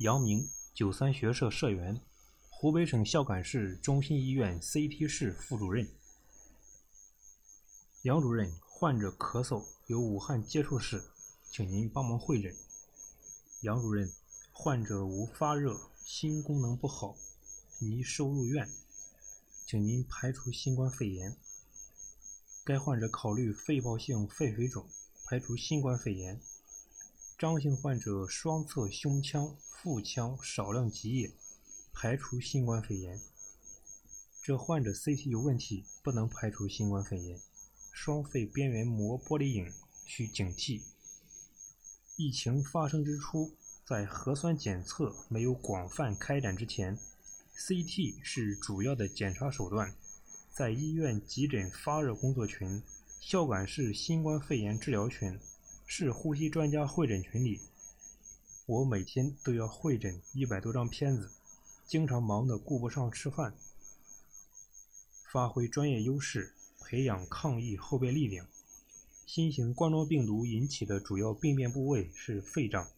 杨明，九三学社社员，湖北省孝感市中心医院 CT 室副主任。杨主任，患者咳嗽，有武汉接触史，请您帮忙会诊。杨主任，患者无发热，心功能不好，拟收入院，请您排除新冠肺炎。该患者考虑肺泡性肺水肿，排除新冠肺炎。张姓患者双侧胸腔、腹腔少量积液，排除新冠肺炎。这患者 CT 有问题，不能排除新冠肺炎。双肺边缘膜玻璃影，需警惕。疫情发生之初，在核酸检测没有广泛开展之前，CT 是主要的检查手段。在医院急诊发热工作群、孝感市新冠肺炎治疗群。市呼吸专家会诊群里，我每天都要会诊一百多张片子，经常忙得顾不上吃饭。发挥专业优势，培养抗疫后备力量。新型冠状病毒引起的主要病变部位是肺脏，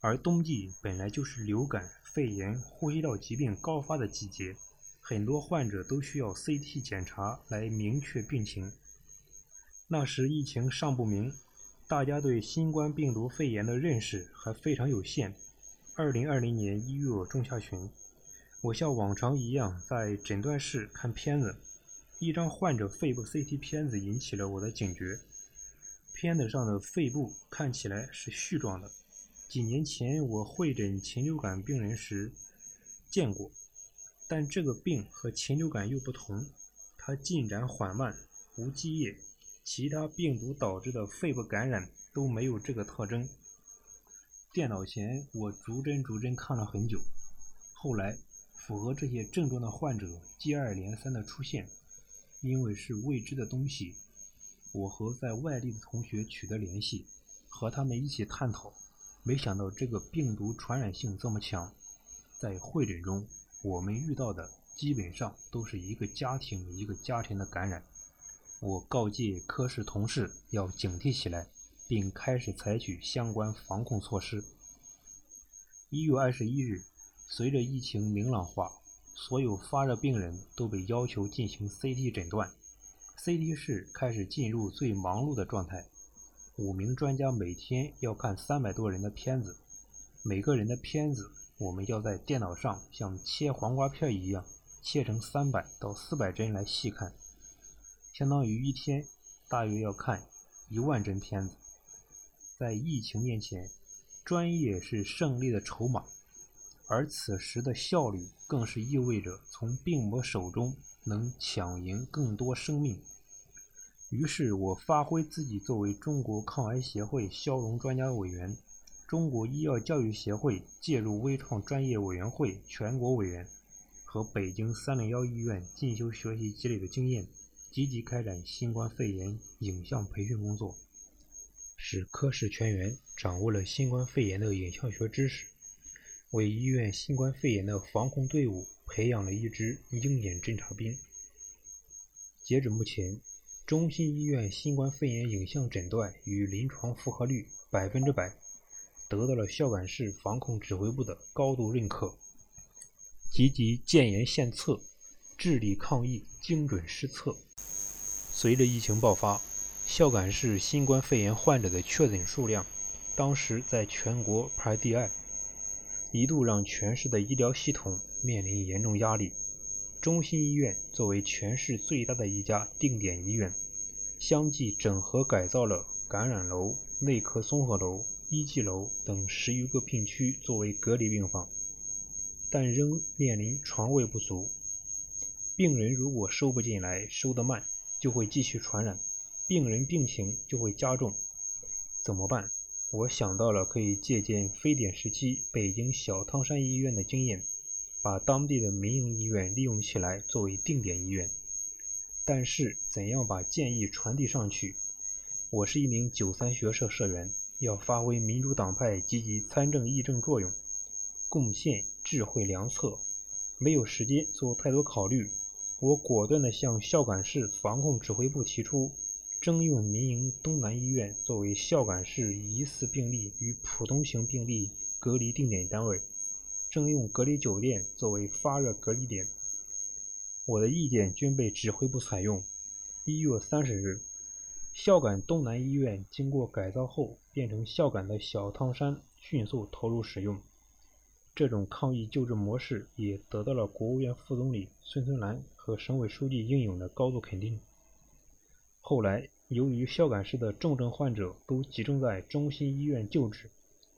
而冬季本来就是流感、肺炎、呼吸道疾病高发的季节，很多患者都需要 CT 检查来明确病情。那时疫情尚不明。大家对新冠病毒肺炎的认识还非常有限。二零二零年一月中下旬，我像往常一样在诊断室看片子，一张患者肺部 CT 片子引起了我的警觉。片子上的肺部看起来是絮状的，几年前我会诊禽流感病人时见过，但这个病和禽流感又不同，它进展缓慢，无积液。其他病毒导致的肺部感染都没有这个特征。电脑前我逐帧逐帧看了很久，后来符合这些症状的患者接二连三的出现，因为是未知的东西，我和在外地的同学取得联系，和他们一起探讨，没想到这个病毒传染性这么强。在会诊中，我们遇到的基本上都是一个家庭一个家庭的感染。我告诫科室同事要警惕起来，并开始采取相关防控措施。一月二十一日，随着疫情明朗化，所有发热病人都被要求进行 CT 诊断，CT 室开始进入最忙碌的状态。五名专家每天要看三百多人的片子，每个人的片子我们要在电脑上像切黄瓜片一样切成三百到四百帧来细看。相当于一天大约要看一万帧片子。在疫情面前，专业是胜利的筹码，而此时的效率更是意味着从病魔手中能抢赢更多生命。于是我发挥自己作为中国抗癌协会消融专家委员、中国医药教育协会介入微创专业委员会全国委员和北京三零幺医院进修学习积累的经验。积极开展新冠肺炎影像培训工作，使科室全员掌握了新冠肺炎的影像学知识，为医院新冠肺炎的防控队伍培养了一支鹰眼侦察兵。截止目前，中心医院新冠肺炎影像诊断与临床负荷率百分之百，得到了孝感市防控指挥部的高度认可。积极建言献策，治理抗疫精准施策。随着疫情爆发，孝感市新冠肺炎患者的确诊数量，当时在全国排第二，一度让全市的医疗系统面临严重压力。中心医院作为全市最大的一家定点医院，相继整合改造了感染楼、内科综合楼、一级楼等十余个病区作为隔离病房，但仍面临床位不足，病人如果收不进来，收得慢。就会继续传染，病人病情就会加重，怎么办？我想到了可以借鉴非典时期北京小汤山医院的经验，把当地的民营医院利用起来作为定点医院。但是怎样把建议传递上去？我是一名九三学社社员，要发挥民主党派积极参政议政作用，贡献智慧良策，没有时间做太多考虑。我果断地向孝感市防控指挥部提出，征用民营东南医院作为孝感市疑似病例与普通型病例隔离定点单位，征用隔离酒店作为发热隔离点。我的意见均被指挥部采用。一月三十日，孝感东南医院经过改造后变成孝感的小汤山，迅速投入使用。这种抗疫救治模式也得到了国务院副总理孙春兰和省委书记应勇的高度肯定。后来，由于孝感市的重症患者都集中在中心医院救治，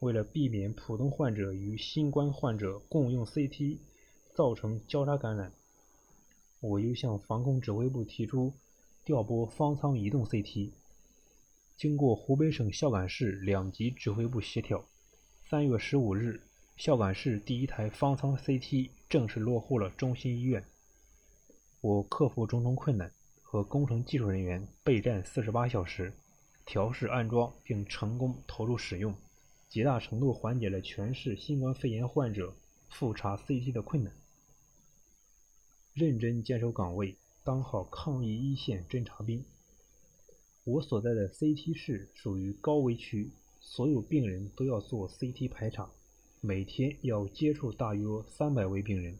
为了避免普通患者与新冠患者共用 CT，造成交叉感染，我又向防控指挥部提出。调拨方舱移动 CT，经过湖北省孝感市两级指挥部协调，三月十五日，孝感市第一台方舱 CT 正式落户了中心医院。我克服种种困难，和工程技术人员备战四十八小时，调试安装并成功投入使用，极大程度缓解了全市新冠肺炎患者复查 CT 的困难。认真坚守岗位。当好抗疫一线侦察兵。我所在的 CT 室属于高危区，所有病人都要做 CT 排查，每天要接触大约三百位病人。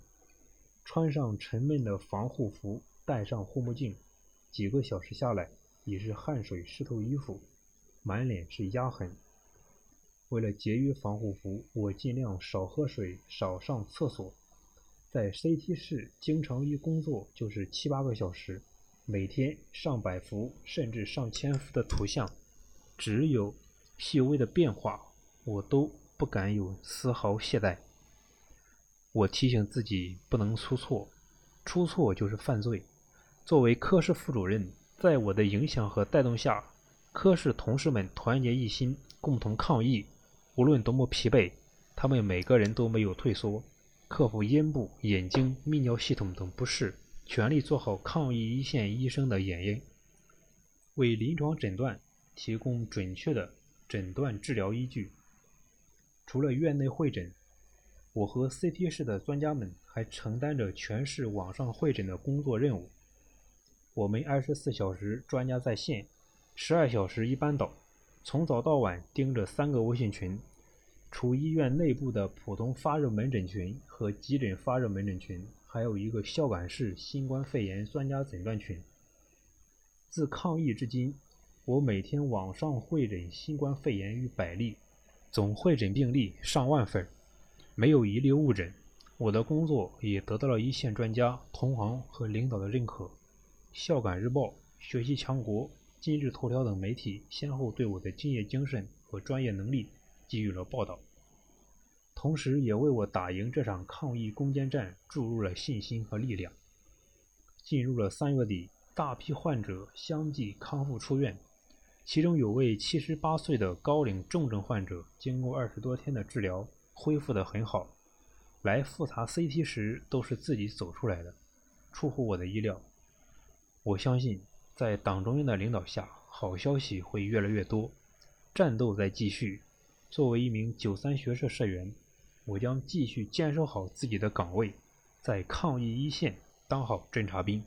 穿上沉闷的防护服，戴上护目镜，几个小时下来，已是汗水湿透衣服，满脸是压痕。为了节约防护服，我尽量少喝水，少上厕所。在 CT 室经常一工作就是七八个小时，每天上百幅甚至上千幅的图像，只有细微的变化，我都不敢有丝毫懈怠。我提醒自己不能出错，出错就是犯罪。作为科室副主任，在我的影响和带动下，科室同事们团结一心，共同抗疫。无论多么疲惫，他们每个人都没有退缩。克服咽部、眼睛、泌尿系统等不适，全力做好抗疫一线医生的演练，为临床诊断提供准确的诊断治疗依据。除了院内会诊，我和 CT 室的专家们还承担着全市网上会诊的工作任务。我们二十四小时专家在线，十二小时一班倒，从早到晚盯着三个微信群。除医院内部的普通发热门诊群和急诊发热门诊群，还有一个孝感市新冠肺炎专家诊断群。自抗疫至今，我每天网上会诊新冠肺炎逾百例，总会诊病例上万份，没有一例误诊。我的工作也得到了一线专家、同行和领导的认可。孝感日报、学习强国、今日头条等媒体先后对我的敬业精神和专业能力。给予了报道，同时也为我打赢这场抗疫攻坚战注入了信心和力量。进入了三月底，大批患者相继康复出院，其中有位七十八岁的高龄重症患者，经过二十多天的治疗，恢复得很好。来复查 CT 时都是自己走出来的，出乎我的意料。我相信，在党中央的领导下，好消息会越来越多，战斗在继续。作为一名九三学社社员，我将继续坚守好自己的岗位，在抗疫一线当好侦察兵。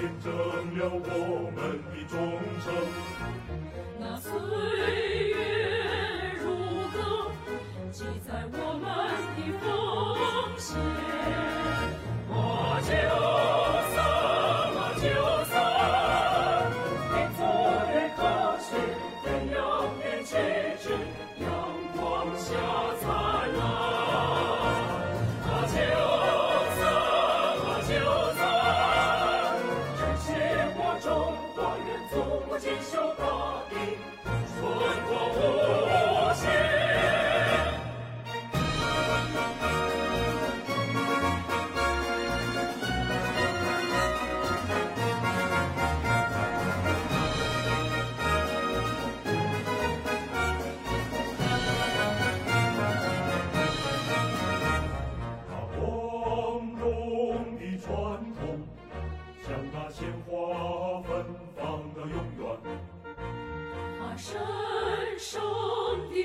见证了我们的忠诚。那。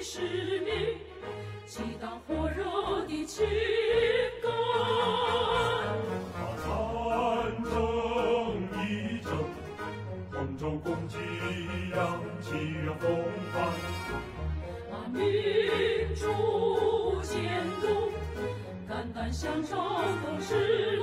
使命，激荡火热的情感。把战争一争，同舟共济，扬起风帆。把民主监督，肝胆相照，都是